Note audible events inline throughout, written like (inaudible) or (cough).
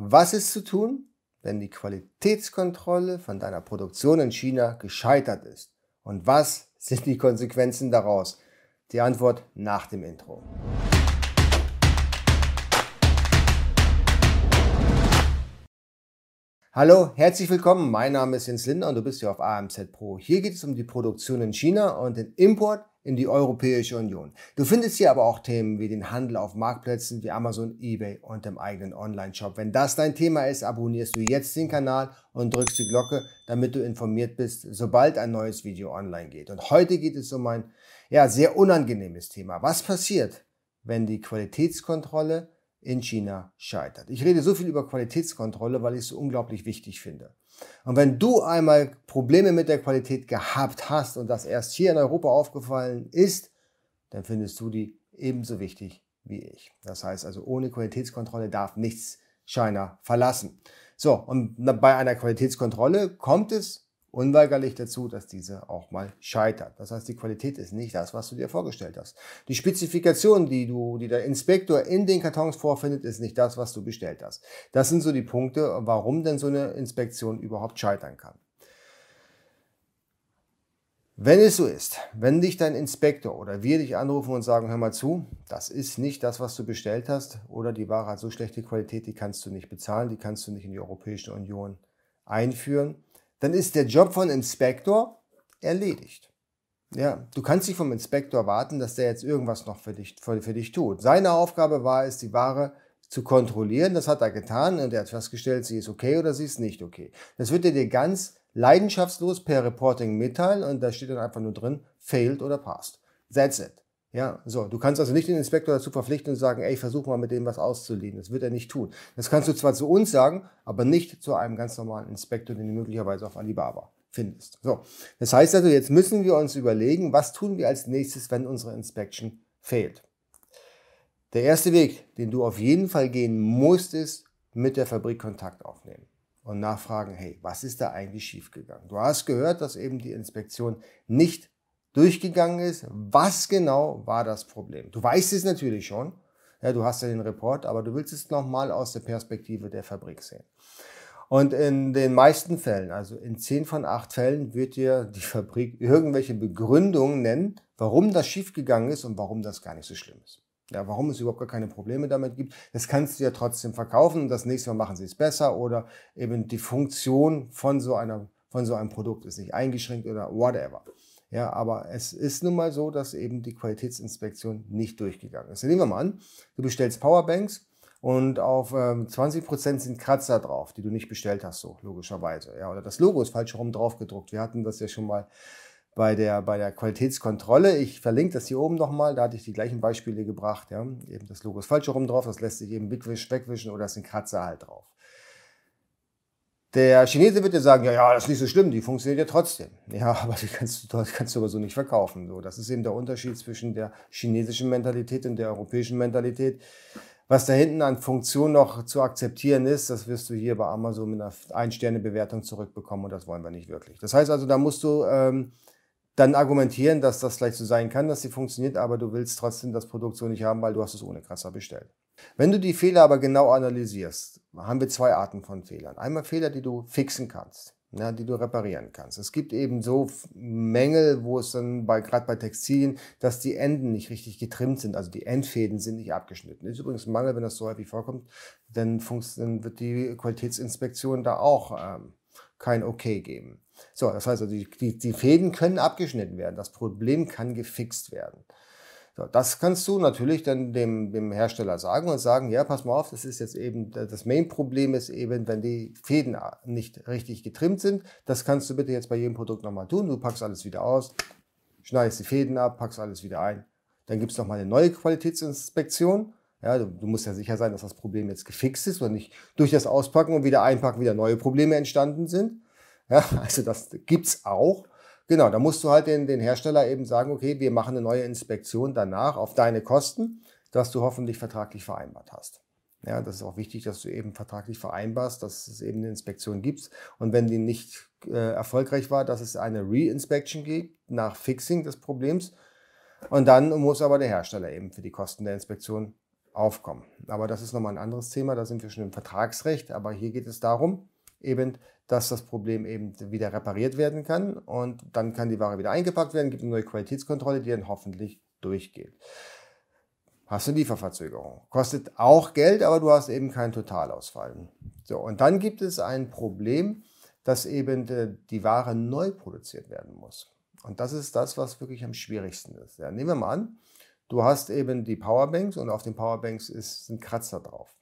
Was ist zu tun, wenn die Qualitätskontrolle von deiner Produktion in China gescheitert ist? Und was sind die Konsequenzen daraus? Die Antwort nach dem Intro. Hallo, herzlich willkommen. Mein Name ist Jens Linder und du bist hier auf AMZ Pro. Hier geht es um die Produktion in China und den Import in die Europäische Union. Du findest hier aber auch Themen wie den Handel auf Marktplätzen wie Amazon, eBay und dem eigenen Online-Shop. Wenn das dein Thema ist, abonnierst du jetzt den Kanal und drückst die Glocke, damit du informiert bist, sobald ein neues Video online geht. Und heute geht es um ein ja, sehr unangenehmes Thema. Was passiert, wenn die Qualitätskontrolle in China scheitert? Ich rede so viel über Qualitätskontrolle, weil ich es so unglaublich wichtig finde. Und wenn du einmal Probleme mit der Qualität gehabt hast und das erst hier in Europa aufgefallen ist, dann findest du die ebenso wichtig wie ich. Das heißt also, ohne Qualitätskontrolle darf nichts China verlassen. So, und bei einer Qualitätskontrolle kommt es unweigerlich dazu, dass diese auch mal scheitert. Das heißt, die Qualität ist nicht das, was du dir vorgestellt hast. Die Spezifikation, die du, die der Inspektor in den Kartons vorfindet, ist nicht das, was du bestellt hast. Das sind so die Punkte, warum denn so eine Inspektion überhaupt scheitern kann. Wenn es so ist, wenn dich dein Inspektor oder wir dich anrufen und sagen, hör mal zu, das ist nicht das, was du bestellt hast, oder die Ware hat so schlechte Qualität, die kannst du nicht bezahlen, die kannst du nicht in die Europäische Union einführen, dann ist der Job von Inspektor erledigt. Ja, du kannst nicht vom Inspektor warten, dass der jetzt irgendwas noch für dich, für, für dich tut. Seine Aufgabe war es, die Ware zu kontrollieren. Das hat er getan und er hat festgestellt, sie ist okay oder sie ist nicht okay. Das wird er dir ganz leidenschaftslos per Reporting mitteilen und da steht dann einfach nur drin, failed oder passed. That's it. Ja, so. Du kannst also nicht den Inspektor dazu verpflichten und sagen, ey, versuch mal mit dem was auszuliehen. Das wird er nicht tun. Das kannst du zwar zu uns sagen, aber nicht zu einem ganz normalen Inspektor, den du möglicherweise auf Alibaba findest. So. Das heißt also, jetzt müssen wir uns überlegen, was tun wir als nächstes, wenn unsere Inspection fehlt. Der erste Weg, den du auf jeden Fall gehen musst, ist mit der Fabrik Kontakt aufnehmen und nachfragen, hey, was ist da eigentlich schiefgegangen? Du hast gehört, dass eben die Inspektion nicht durchgegangen ist, was genau war das Problem. Du weißt es natürlich schon, ja, du hast ja den Report, aber du willst es nochmal aus der Perspektive der Fabrik sehen. Und in den meisten Fällen, also in 10 von 8 Fällen, wird dir die Fabrik irgendwelche Begründungen nennen, warum das schiefgegangen ist und warum das gar nicht so schlimm ist. Ja, warum es überhaupt gar keine Probleme damit gibt, das kannst du ja trotzdem verkaufen und das nächste Mal machen sie es besser oder eben die Funktion von so einer, von so einem Produkt ist nicht eingeschränkt oder whatever. Ja, aber es ist nun mal so, dass eben die Qualitätsinspektion nicht durchgegangen ist. Nehmen wir mal an, du bestellst Powerbanks und auf ähm, 20% sind Kratzer drauf, die du nicht bestellt hast, so logischerweise. Ja, oder das Logo ist falsch herum drauf gedruckt. Wir hatten das ja schon mal bei der, bei der Qualitätskontrolle. Ich verlinke das hier oben nochmal, da hatte ich die gleichen Beispiele gebracht. Ja. Eben das Logo ist falsch herum drauf, das lässt sich eben wegwischen oder es sind Kratzer halt drauf. Der Chinese wird dir sagen, ja, ja, das ist nicht so schlimm, die funktioniert ja trotzdem. Ja, (laughs) aber die kannst du, kannst du aber so nicht verkaufen. So, das ist eben der Unterschied zwischen der chinesischen Mentalität und der europäischen Mentalität. Was da hinten an Funktion noch zu akzeptieren ist, das wirst du hier bei Amazon mit einer Ein-Sterne-Bewertung zurückbekommen und das wollen wir nicht wirklich. Das heißt also, da musst du ähm, dann argumentieren, dass das vielleicht so sein kann, dass sie funktioniert, aber du willst trotzdem das Produkt so nicht haben, weil du hast es ohne Krasser bestellt. Wenn du die Fehler aber genau analysierst, haben wir zwei Arten von Fehlern. Einmal Fehler, die du fixen kannst, ja, die du reparieren kannst. Es gibt eben so Mängel, wo es dann bei, gerade bei Textilien, dass die Enden nicht richtig getrimmt sind, also die Endfäden sind nicht abgeschnitten. Ist übrigens ein Mangel, wenn das so häufig vorkommt, dann, dann wird die Qualitätsinspektion da auch ähm, kein Okay geben. So, das heißt also, die, die, die Fäden können abgeschnitten werden. Das Problem kann gefixt werden. So, das kannst du natürlich dann dem, dem Hersteller sagen und sagen, ja, pass mal auf, das ist jetzt eben, das Main-Problem ist eben, wenn die Fäden nicht richtig getrimmt sind. Das kannst du bitte jetzt bei jedem Produkt nochmal tun. Du packst alles wieder aus, schneidest die Fäden ab, packst alles wieder ein. Dann gibt es nochmal eine neue Qualitätsinspektion. Ja, du, du, musst ja sicher sein, dass das Problem jetzt gefixt ist und nicht durch das Auspacken und wieder einpacken wieder neue Probleme entstanden sind. Ja, (laughs) also das gibt's auch. Genau, da musst du halt den, den Hersteller eben sagen, okay, wir machen eine neue Inspektion danach auf deine Kosten, dass du hoffentlich vertraglich vereinbart hast. Ja, das ist auch wichtig, dass du eben vertraglich vereinbarst, dass es eben eine Inspektion gibt. Und wenn die nicht äh, erfolgreich war, dass es eine Re-Inspection gibt nach Fixing des Problems. Und dann muss aber der Hersteller eben für die Kosten der Inspektion aufkommen. Aber das ist nochmal ein anderes Thema, da sind wir schon im Vertragsrecht, aber hier geht es darum, eben, dass das Problem eben wieder repariert werden kann und dann kann die Ware wieder eingepackt werden, gibt eine neue Qualitätskontrolle, die dann hoffentlich durchgeht. Hast du Lieferverzögerung. Kostet auch Geld, aber du hast eben keinen Totalausfall. So, und dann gibt es ein Problem, dass eben äh, die Ware neu produziert werden muss. Und das ist das, was wirklich am schwierigsten ist. Ja, nehmen wir mal an, du hast eben die Powerbanks und auf den Powerbanks ist, sind Kratzer drauf.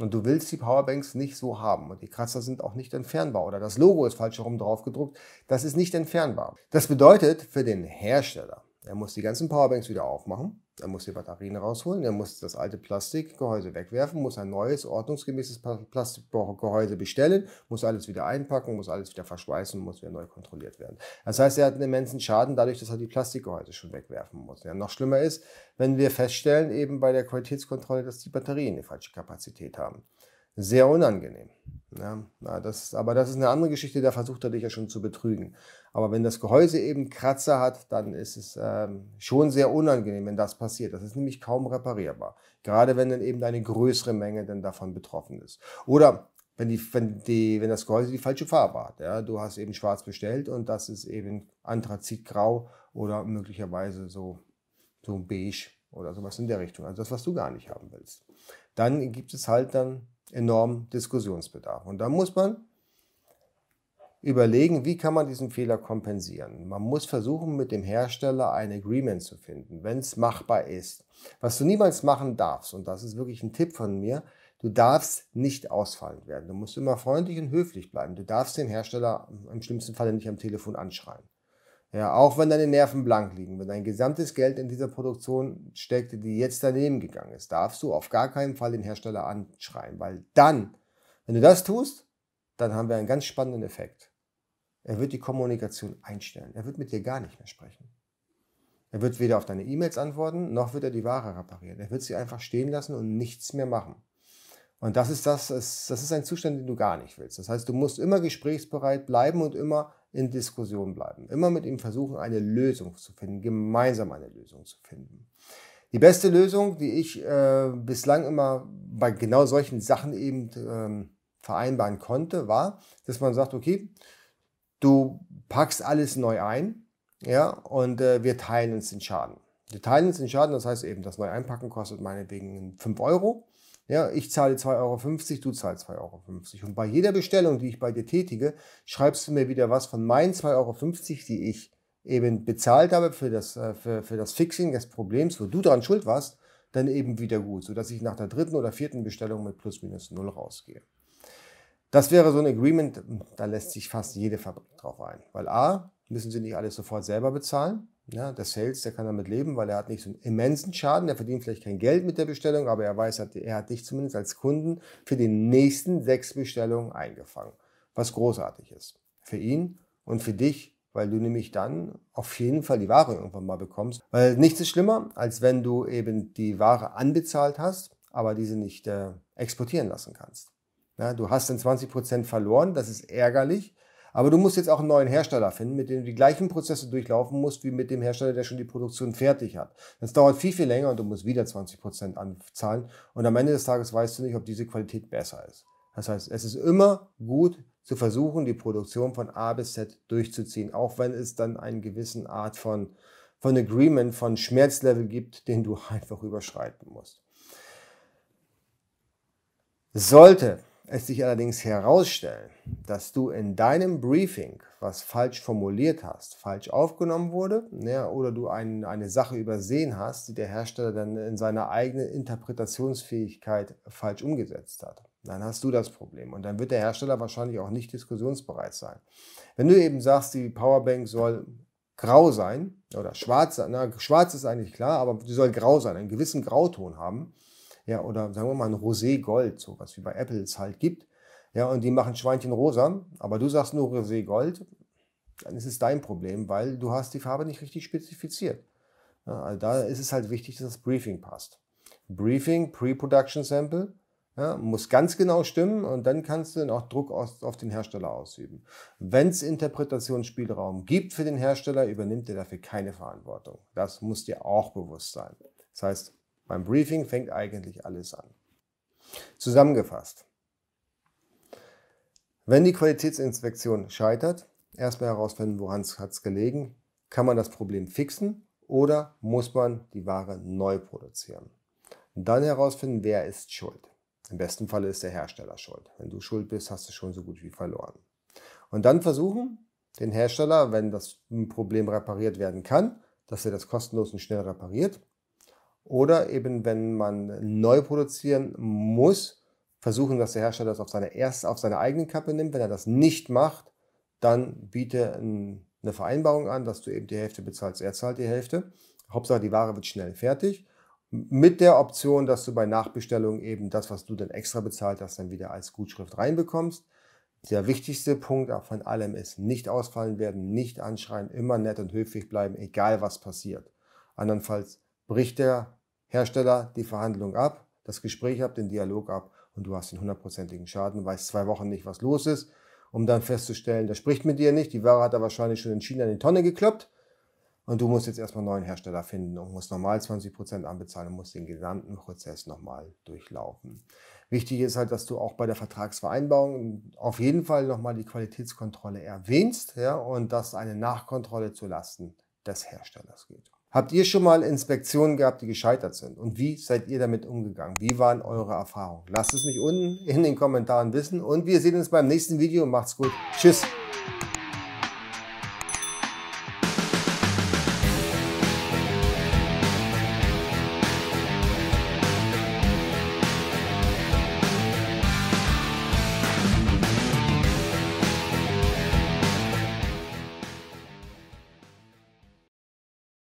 Und du willst die Powerbanks nicht so haben. Und die Kratzer sind auch nicht entfernbar. Oder das Logo ist falsch herum drauf gedruckt. Das ist nicht entfernbar. Das bedeutet für den Hersteller, er muss die ganzen Powerbanks wieder aufmachen. Er muss die Batterien rausholen, er muss das alte Plastikgehäuse wegwerfen, muss ein neues, ordnungsgemäßes Plastikgehäuse bestellen, muss alles wieder einpacken, muss alles wieder verschweißen, muss wieder neu kontrolliert werden. Das heißt, er hat einen immensen Schaden dadurch, dass er die Plastikgehäuse schon wegwerfen muss. Ja, noch schlimmer ist, wenn wir feststellen, eben bei der Qualitätskontrolle, dass die Batterien eine falsche Kapazität haben. Sehr unangenehm. Ja, das, aber das ist eine andere Geschichte, da versucht er dich ja schon zu betrügen. Aber wenn das Gehäuse eben Kratzer hat, dann ist es ähm, schon sehr unangenehm, wenn das passiert. Das ist nämlich kaum reparierbar. Gerade wenn dann eben eine größere Menge dann davon betroffen ist. Oder wenn, die, wenn, die, wenn das Gehäuse die falsche Farbe hat. Ja? Du hast eben schwarz bestellt und das ist eben Anthrazitgrau oder möglicherweise so, so beige oder sowas in der Richtung. Also das, was du gar nicht haben willst. Dann gibt es halt dann enorm Diskussionsbedarf. Und da muss man überlegen, wie kann man diesen Fehler kompensieren. Man muss versuchen, mit dem Hersteller ein Agreement zu finden, wenn es machbar ist. Was du niemals machen darfst, und das ist wirklich ein Tipp von mir, du darfst nicht ausfallend werden. Du musst immer freundlich und höflich bleiben. Du darfst den Hersteller im schlimmsten Fall nicht am Telefon anschreien. Ja, auch wenn deine Nerven blank liegen, wenn dein gesamtes Geld in dieser Produktion steckte, die jetzt daneben gegangen ist, darfst du auf gar keinen Fall den Hersteller anschreien, weil dann, wenn du das tust, dann haben wir einen ganz spannenden Effekt. Er wird die Kommunikation einstellen. Er wird mit dir gar nicht mehr sprechen. Er wird weder auf deine E-Mails antworten, noch wird er die Ware reparieren. Er wird sie einfach stehen lassen und nichts mehr machen. Und das ist das, das ist ein Zustand, den du gar nicht willst. Das heißt, du musst immer gesprächsbereit bleiben und immer in Diskussion bleiben. Immer mit ihm versuchen, eine Lösung zu finden, gemeinsam eine Lösung zu finden. Die beste Lösung, die ich äh, bislang immer bei genau solchen Sachen eben ähm, vereinbaren konnte, war, dass man sagt, okay, Du packst alles neu ein, ja, und äh, wir teilen uns den Schaden. Wir teilen uns den Schaden, das heißt eben, das Neueinpacken kostet meinetwegen 5 Euro. Ja, ich zahle 2,50 Euro, du zahlst 2,50 Euro. Und bei jeder Bestellung, die ich bei dir tätige, schreibst du mir wieder was von meinen 2,50 Euro, die ich eben bezahlt habe für das, äh, für, für das Fixing des Problems, wo du daran schuld warst, dann eben wieder gut, sodass ich nach der dritten oder vierten Bestellung mit plus minus null rausgehe. Das wäre so ein Agreement, da lässt sich fast jede Fabrik drauf ein. Weil A, müssen sie nicht alles sofort selber bezahlen. Ja, der Sales, der kann damit leben, weil er hat nicht so einen immensen Schaden. Der verdient vielleicht kein Geld mit der Bestellung, aber er weiß, er hat dich zumindest als Kunden für die nächsten sechs Bestellungen eingefangen. Was großartig ist. Für ihn und für dich, weil du nämlich dann auf jeden Fall die Ware irgendwann mal bekommst. Weil nichts ist schlimmer, als wenn du eben die Ware anbezahlt hast, aber diese nicht äh, exportieren lassen kannst. Ja, du hast dann 20% verloren, das ist ärgerlich. Aber du musst jetzt auch einen neuen Hersteller finden, mit dem du die gleichen Prozesse durchlaufen musst, wie mit dem Hersteller, der schon die Produktion fertig hat. Das dauert viel, viel länger und du musst wieder 20% anzahlen. Und am Ende des Tages weißt du nicht, ob diese Qualität besser ist. Das heißt, es ist immer gut zu versuchen, die Produktion von A bis Z durchzuziehen, auch wenn es dann einen gewissen Art von, von Agreement, von Schmerzlevel gibt, den du (laughs) einfach überschreiten musst. Sollte es sich allerdings herausstellen, dass du in deinem Briefing was falsch formuliert hast, falsch aufgenommen wurde, ja, oder du ein, eine Sache übersehen hast, die der Hersteller dann in seiner eigenen Interpretationsfähigkeit falsch umgesetzt hat, dann hast du das Problem. Und dann wird der Hersteller wahrscheinlich auch nicht diskussionsbereit sein. Wenn du eben sagst, die Powerbank soll grau sein oder schwarz, na, schwarz ist eigentlich klar, aber sie soll grau sein, einen gewissen Grauton haben, ja, oder sagen wir mal ein Rosé-Gold, sowas wie bei Apple es halt gibt. Ja, und die machen Schweinchen rosa, aber du sagst nur Rosé-Gold, dann ist es dein Problem, weil du hast die Farbe nicht richtig spezifiziert. Ja, also da ist es halt wichtig, dass das Briefing passt. Briefing, Pre-Production Sample, ja, muss ganz genau stimmen und dann kannst du dann auch Druck aus, auf den Hersteller ausüben. Wenn es Interpretationsspielraum gibt für den Hersteller, übernimmt er dafür keine Verantwortung. Das muss dir auch bewusst sein. Das heißt, Beim Briefing fängt eigentlich alles an. Zusammengefasst. Wenn die Qualitätsinspektion scheitert, erstmal herausfinden, woran es hat gelegen, kann man das Problem fixen oder muss man die Ware neu produzieren. Und dann herausfinden, wer ist schuld. Im besten Falle ist der Hersteller schuld. Wenn du schuld bist, hast du schon so gut wie verloren. Und dann versuchen, den Hersteller, wenn das Problem repariert werden kann, dass er das kostenlos und schnell repariert. Oder eben, wenn man neu produzieren muss, versuchen, dass der Hersteller das auf seine, erst auf seine eigene Kappe nimmt. Wenn er das nicht macht, dann biete eine Vereinbarung an, dass du eben die Hälfte bezahlst, er zahlt die Hälfte. Hauptsache, die Ware wird schnell fertig. Mit der Option, dass du bei Nachbestellung eben das, was du dann extra bezahlt hast, dann wieder als Gutschrift reinbekommst. Der wichtigste Punkt von allem ist, nicht ausfallen werden, nicht anschreien, immer nett und höflich bleiben, egal was passiert. Andernfalls bricht der Hersteller die Verhandlung ab, das Gespräch ab, den Dialog ab und du hast den hundertprozentigen Schaden, weißt zwei Wochen nicht, was los ist, um dann festzustellen, der spricht mit dir nicht, die Ware hat er wahrscheinlich schon in China in die Tonne gekloppt und du musst jetzt erstmal einen neuen Hersteller finden und musst normal 20% anbezahlen und musst den gesamten Prozess nochmal durchlaufen. Wichtig ist halt, dass du auch bei der Vertragsvereinbarung auf jeden Fall nochmal die Qualitätskontrolle erwähnst ja, und dass eine Nachkontrolle zulasten des Herstellers geht. Habt ihr schon mal Inspektionen gehabt, die gescheitert sind? Und wie seid ihr damit umgegangen? Wie waren eure Erfahrungen? Lasst es mich unten in den Kommentaren wissen und wir sehen uns beim nächsten Video. Macht's gut. Tschüss.